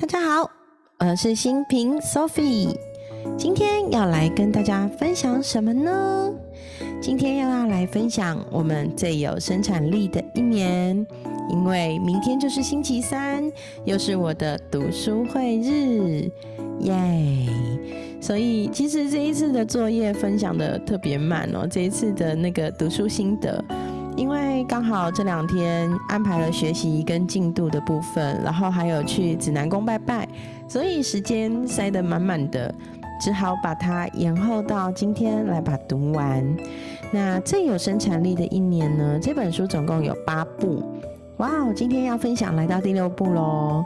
大家好，我是新平 Sophie，今天要来跟大家分享什么呢？今天要要来分享我们最有生产力的一年，因为明天就是星期三，又是我的读书会日，耶！所以其实这一次的作业分享的特别慢哦，这一次的那个读书心得。因为刚好这两天安排了学习跟进度的部分，然后还有去指南宫拜拜，所以时间塞得满满的，只好把它延后到今天来把读完。那最有生产力的一年呢？这本书总共有八部，哇哦！今天要分享来到第六部喽。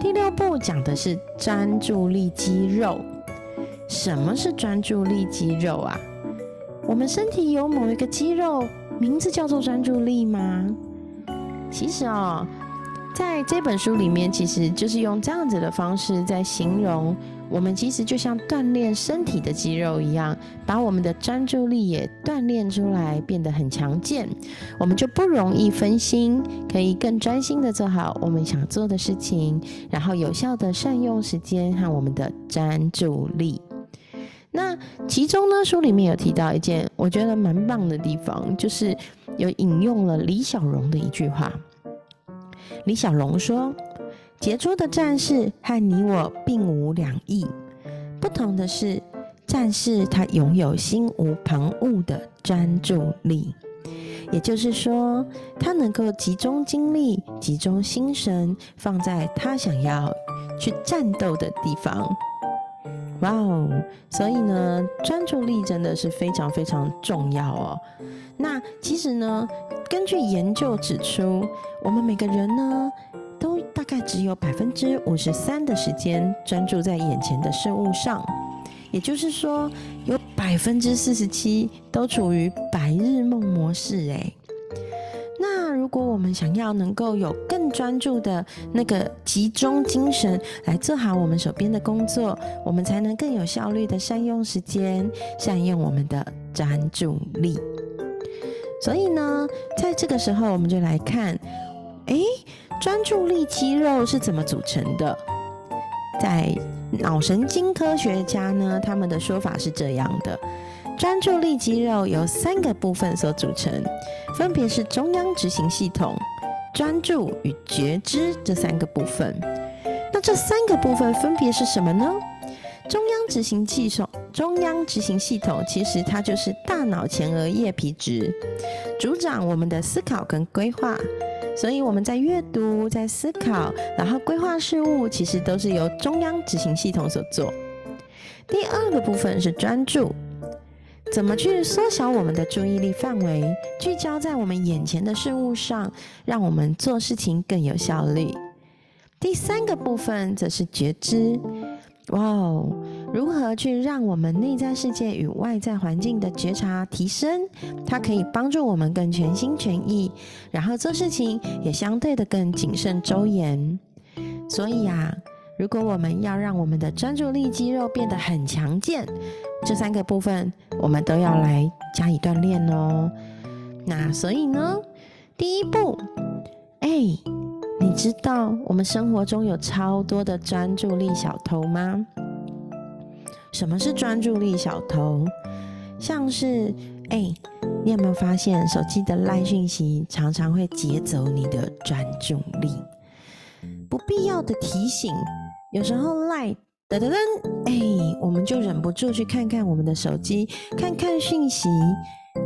第六部讲的是专注力肌肉。什么是专注力肌肉啊？我们身体有某一个肌肉。名字叫做专注力吗？其实哦，在这本书里面，其实就是用这样子的方式在形容我们，其实就像锻炼身体的肌肉一样，把我们的专注力也锻炼出来，变得很强健，我们就不容易分心，可以更专心的做好我们想做的事情，然后有效的善用时间和我们的专注力。那其中呢，书里面有提到一件我觉得蛮棒的地方，就是有引用了李小龙的一句话。李小龙说：“杰出的战士和你我并无两异，不同的是，战士他拥有心无旁骛的专注力，也就是说，他能够集中精力、集中心神，放在他想要去战斗的地方。”哇哦！所以呢，专注力真的是非常非常重要哦。那其实呢，根据研究指出，我们每个人呢，都大概只有百分之五十三的时间专注在眼前的事物上，也就是说，有百分之四十七都处于白日梦模式。那。如果我们想要能够有更专注的那个集中精神来做好我们手边的工作，我们才能更有效率的善用时间，善用我们的专注力。所以呢，在这个时候，我们就来看，哎，专注力肌肉是怎么组成的？在脑神经科学家呢，他们的说法是这样的。专注力肌肉由三个部分所组成，分别是中央执行系统、专注与觉知这三个部分。那这三个部分分别是什么呢？中央执行系统，中央执行系统其实它就是大脑前额叶皮质，主掌我们的思考跟规划。所以我们在阅读、在思考，然后规划事物，其实都是由中央执行系统所做。第二个部分是专注。怎么去缩小我们的注意力范围，聚焦在我们眼前的事物上，让我们做事情更有效率？第三个部分则是觉知，哇哦，如何去让我们内在世界与外在环境的觉察提升？它可以帮助我们更全心全意，然后做事情也相对的更谨慎周延。所以呀。如果我们要让我们的专注力肌肉变得很强健，这三个部分我们都要来加以锻炼哦。那所以呢，第一步，哎，你知道我们生活中有超多的专注力小偷吗？什么是专注力小偷？像是，哎，你有没有发现手机的赖讯息常常会劫走你的专注力？不必要的提醒。有时候赖噔噔噔，哎，我们就忍不住去看看我们的手机，看看讯息。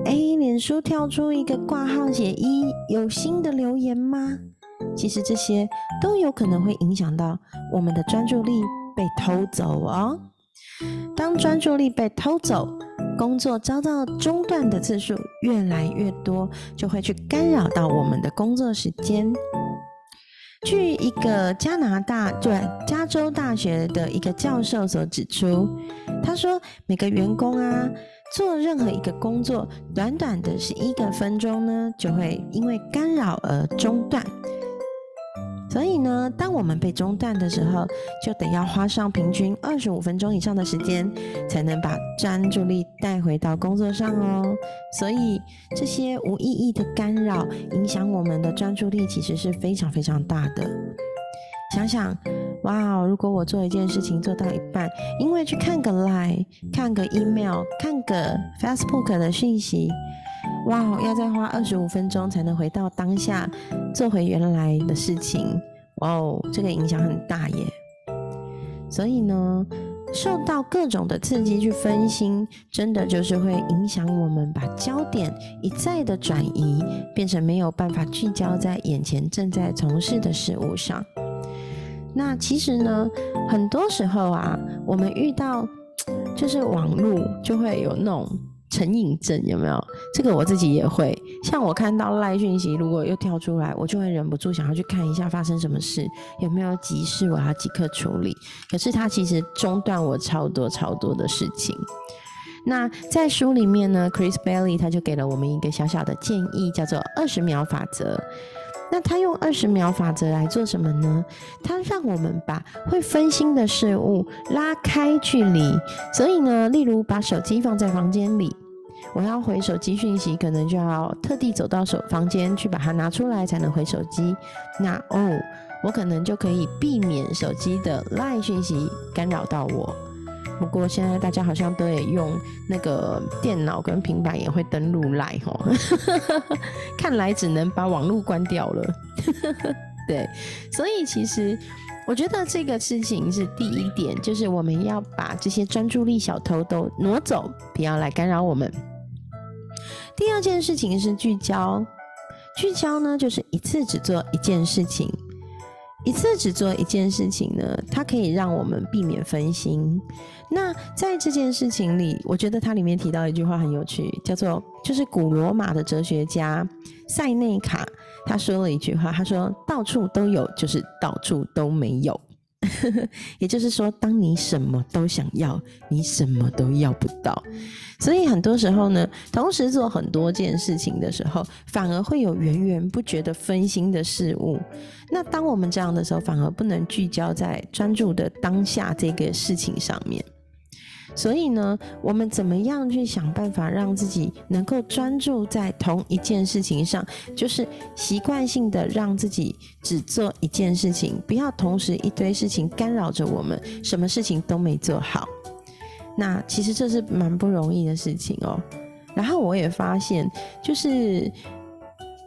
哎，脸书跳出一个挂号写一，有新的留言吗？其实这些都有可能会影响到我们的专注力被偷走哦。当专注力被偷走，工作遭到中断的次数越来越多，就会去干扰到我们的工作时间。据一个加拿大对加州大学的一个教授所指出，他说每个员工啊做任何一个工作，短短的是一个分钟呢，就会因为干扰而中断。所以呢，当我们被中断的时候，就得要花上平均二十五分钟以上的时间，才能把专注力带回到工作上哦。所以这些无意义的干扰，影响我们的专注力，其实是非常非常大的。想想哇，如果我做一件事情做到一半，因为去看个 Line、看个 email、看个 Facebook 的讯息，哇，要再花二十五分钟才能回到当下，做回原来的事情，哇哦，这个影响很大耶。所以呢，受到各种的刺激去分心，真的就是会影响我们把焦点一再的转移，变成没有办法聚焦在眼前正在从事的事物上。那其实呢，很多时候啊，我们遇到就是网络就会有那种成瘾症，有没有？这个我自己也会。像我看到赖讯息，如果又跳出来，我就会忍不住想要去看一下发生什么事，有没有急事我要即刻处理。可是它其实中断我超多超多的事情。那在书里面呢，Chris Bailey 他就给了我们一个小小的建议，叫做二十秒法则。那他用二十秒法则来做什么呢？他让我们把会分心的事物拉开距离。所以呢，例如把手机放在房间里，我要回手机讯息，可能就要特地走到手房间去把它拿出来才能回手机。那哦，我可能就可以避免手机的 LINE 讯息干扰到我。不过现在大家好像都也用那个电脑跟平板也会登录来吼，看来只能把网络关掉了。对，所以其实我觉得这个事情是第一点，就是我们要把这些专注力小偷都挪走，不要来干扰我们。第二件事情是聚焦，聚焦呢就是一次只做一件事情。一次只做一件事情呢，它可以让我们避免分心。那在这件事情里，我觉得它里面提到一句话很有趣，叫做就是古罗马的哲学家塞内卡他说了一句话，他说到处都有，就是到处都没有。也就是说，当你什么都想要，你什么都要不到。所以很多时候呢，同时做很多件事情的时候，反而会有源源不绝的分心的事物。那当我们这样的时候，反而不能聚焦在专注的当下这个事情上面。所以呢，我们怎么样去想办法让自己能够专注在同一件事情上？就是习惯性的让自己只做一件事情，不要同时一堆事情干扰着我们，什么事情都没做好。那其实这是蛮不容易的事情哦。然后我也发现，就是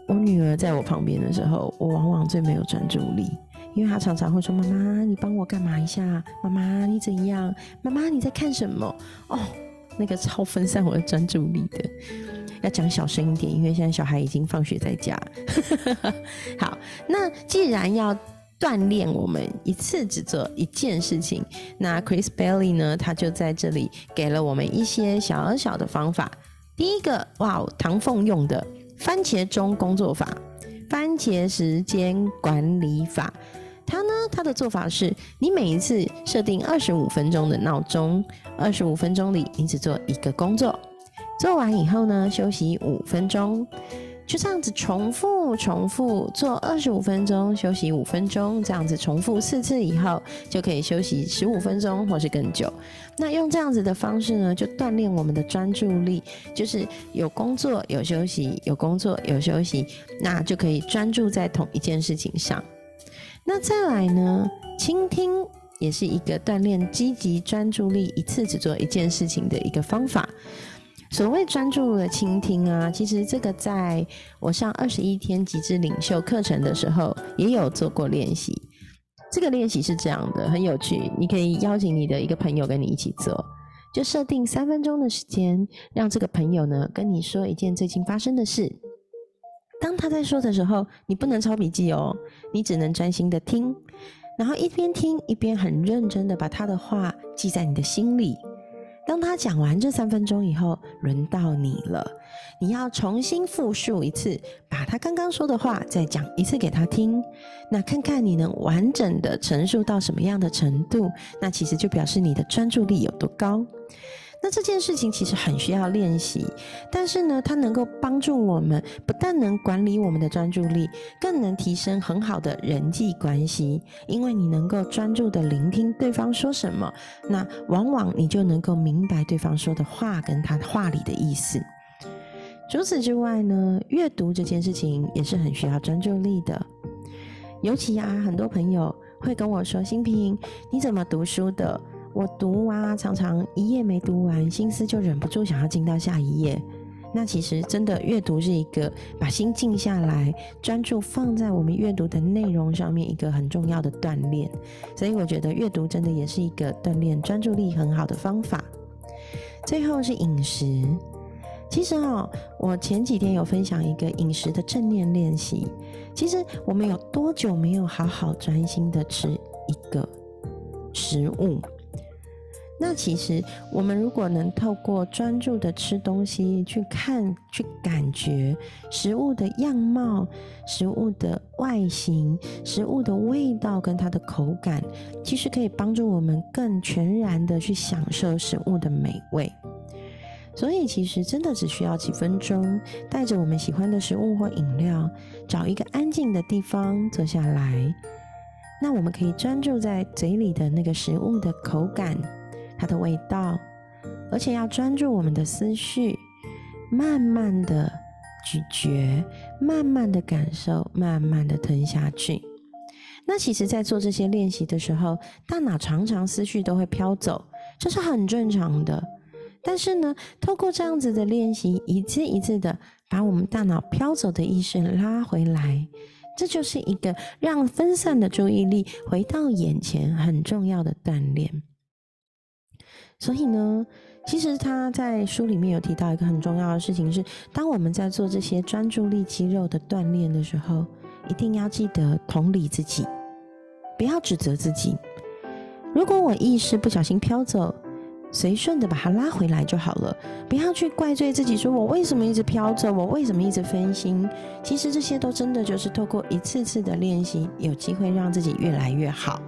我女儿在我旁边的时候，我往往最没有专注力。因为他常常会说：“妈妈，你帮我干嘛一下？妈妈，你怎样？妈妈，你在看什么？”哦，那个超分散我的专注力的。要讲小声一点，因为现在小孩已经放学在家。好，那既然要锻炼我们一次只做一件事情，那 Chris Bailey 呢，他就在这里给了我们一些小小的方法。第一个，哇，唐凤用的番茄钟工作法，番茄时间管理法。他呢？他的做法是：你每一次设定二十五分钟的闹钟，二十五分钟里你只做一个工作，做完以后呢，休息五分钟，就这样子重复重复做二十五分钟，休息五分钟，这样子重复四次以后，就可以休息十五分钟或是更久。那用这样子的方式呢，就锻炼我们的专注力，就是有工作有休息，有工作有休息，那就可以专注在同一件事情上。那再来呢？倾听也是一个锻炼积极专注力、一次只做一件事情的一个方法。所谓专注的倾听啊，其实这个在我上二十一天极致领袖课程的时候也有做过练习。这个练习是这样的，很有趣。你可以邀请你的一个朋友跟你一起做，就设定三分钟的时间，让这个朋友呢跟你说一件最近发生的事。当他在说的时候，你不能抄笔记哦，你只能专心的听，然后一边听一边很认真的把他的话记在你的心里。当他讲完这三分钟以后，轮到你了，你要重新复述一次，把他刚刚说的话再讲一次给他听。那看看你能完整的陈述到什么样的程度，那其实就表示你的专注力有多高。那这件事情其实很需要练习，但是呢，它能够帮助我们，不但能管理我们的专注力，更能提升很好的人际关系。因为你能够专注的聆听对方说什么，那往往你就能够明白对方说的话跟他话里的意思。除此之外呢，阅读这件事情也是很需要专注力的，尤其啊，很多朋友。会跟我说：“新平，你怎么读书的？我读啊，常常一页没读完，心思就忍不住想要进到下一页。”那其实真的阅读是一个把心静下来，专注放在我们阅读的内容上面一个很重要的锻炼。所以我觉得阅读真的也是一个锻炼专注力很好的方法。最后是饮食，其实哦，我前几天有分享一个饮食的正念练习。其实我们有多久没有好好专心的吃一个食物？那其实，我们如果能透过专注的吃东西，去看、去感觉食物的样貌、食物的外形、食物的味道跟它的口感，其实可以帮助我们更全然的去享受食物的美味。所以，其实真的只需要几分钟，带着我们喜欢的食物或饮料，找一个安静的地方坐下来，那我们可以专注在嘴里的那个食物的口感。它的味道，而且要专注我们的思绪，慢慢的咀嚼，慢慢的感受，慢慢的吞下去。那其实，在做这些练习的时候，大脑常常思绪都会飘走，这是很正常的。但是呢，透过这样子的练习，一次一次的把我们大脑飘走的意识拉回来，这就是一个让分散的注意力回到眼前很重要的锻炼。所以呢，其实他在书里面有提到一个很重要的事情是，当我们在做这些专注力肌肉的锻炼的时候，一定要记得同理自己，不要指责自己。如果我意识不小心飘走，随顺的把它拉回来就好了，不要去怪罪自己，说我为什么一直飘走，我为什么一直分心。其实这些都真的就是透过一次次的练习，有机会让自己越来越好。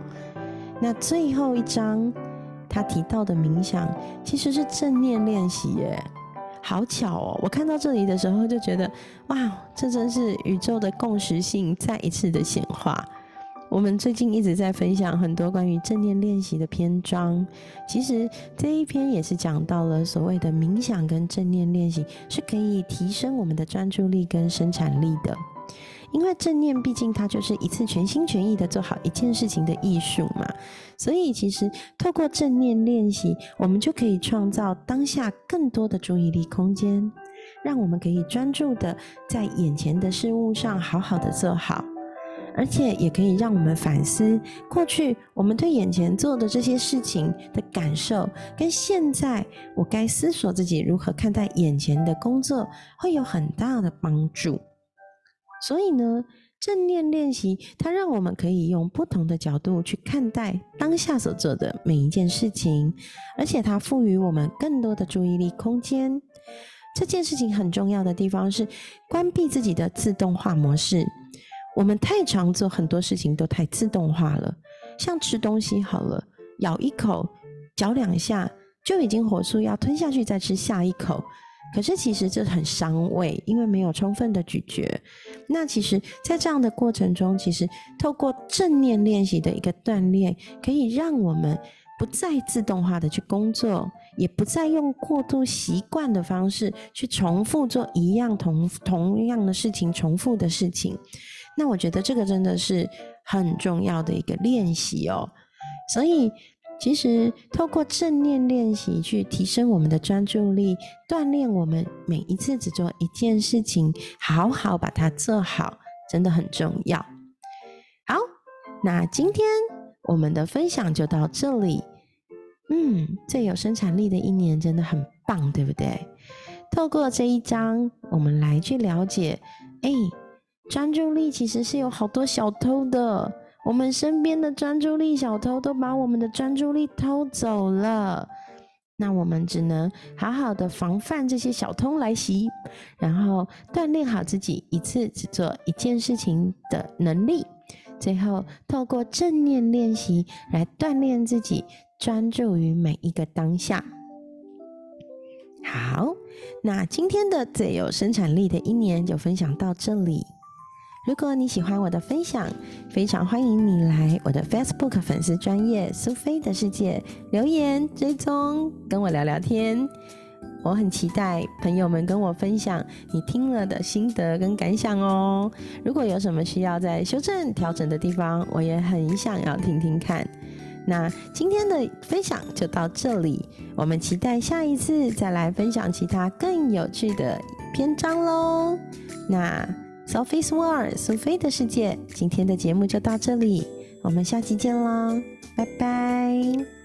那最后一章。他提到的冥想其实是正念练习耶，好巧哦！我看到这里的时候就觉得，哇，这真是宇宙的共识性再一次的显化。我们最近一直在分享很多关于正念练习的篇章，其实这一篇也是讲到了所谓的冥想跟正念练习是可以提升我们的专注力跟生产力的。因为正念毕竟它就是一次全心全意的做好一件事情的艺术嘛，所以其实透过正念练习，我们就可以创造当下更多的注意力空间，让我们可以专注的在眼前的事物上好好的做好，而且也可以让我们反思过去我们对眼前做的这些事情的感受，跟现在我该思索自己如何看待眼前的工作，会有很大的帮助。所以呢，正念练习它让我们可以用不同的角度去看待当下所做的每一件事情，而且它赋予我们更多的注意力空间。这件事情很重要的地方是关闭自己的自动化模式。我们太常做很多事情都太自动化了，像吃东西好了，咬一口、嚼两下就已经火速要吞下去，再吃下一口。可是其实这很伤胃，因为没有充分的咀嚼。那其实，在这样的过程中，其实透过正念练习的一个锻炼，可以让我们不再自动化的去工作，也不再用过度习惯的方式去重复做一样同同样的事情，重复的事情。那我觉得这个真的是很重要的一个练习哦。所以。其实，透过正念练习去提升我们的专注力，锻炼我们每一次只做一件事情，好好把它做好，真的很重要。好，那今天我们的分享就到这里。嗯，最有生产力的一年真的很棒，对不对？透过这一章，我们来去了解，哎，专注力其实是有好多小偷的。我们身边的专注力小偷都把我们的专注力偷走了，那我们只能好好的防范这些小偷来袭，然后锻炼好自己一次只做一件事情的能力，最后透过正念练习来锻炼自己专注于每一个当下。好，那今天的最有生产力的一年就分享到这里。如果你喜欢我的分享，非常欢迎你来我的 Facebook 粉丝专业苏菲的世界留言追踪，跟我聊聊天。我很期待朋友们跟我分享你听了的心得跟感想哦。如果有什么需要再修正调整的地方，我也很想要听听看。那今天的分享就到这里，我们期待下一次再来分享其他更有趣的篇章喽。那 Sophie's World 苏菲的世界，今天的节目就到这里，我们下期见啦，拜拜。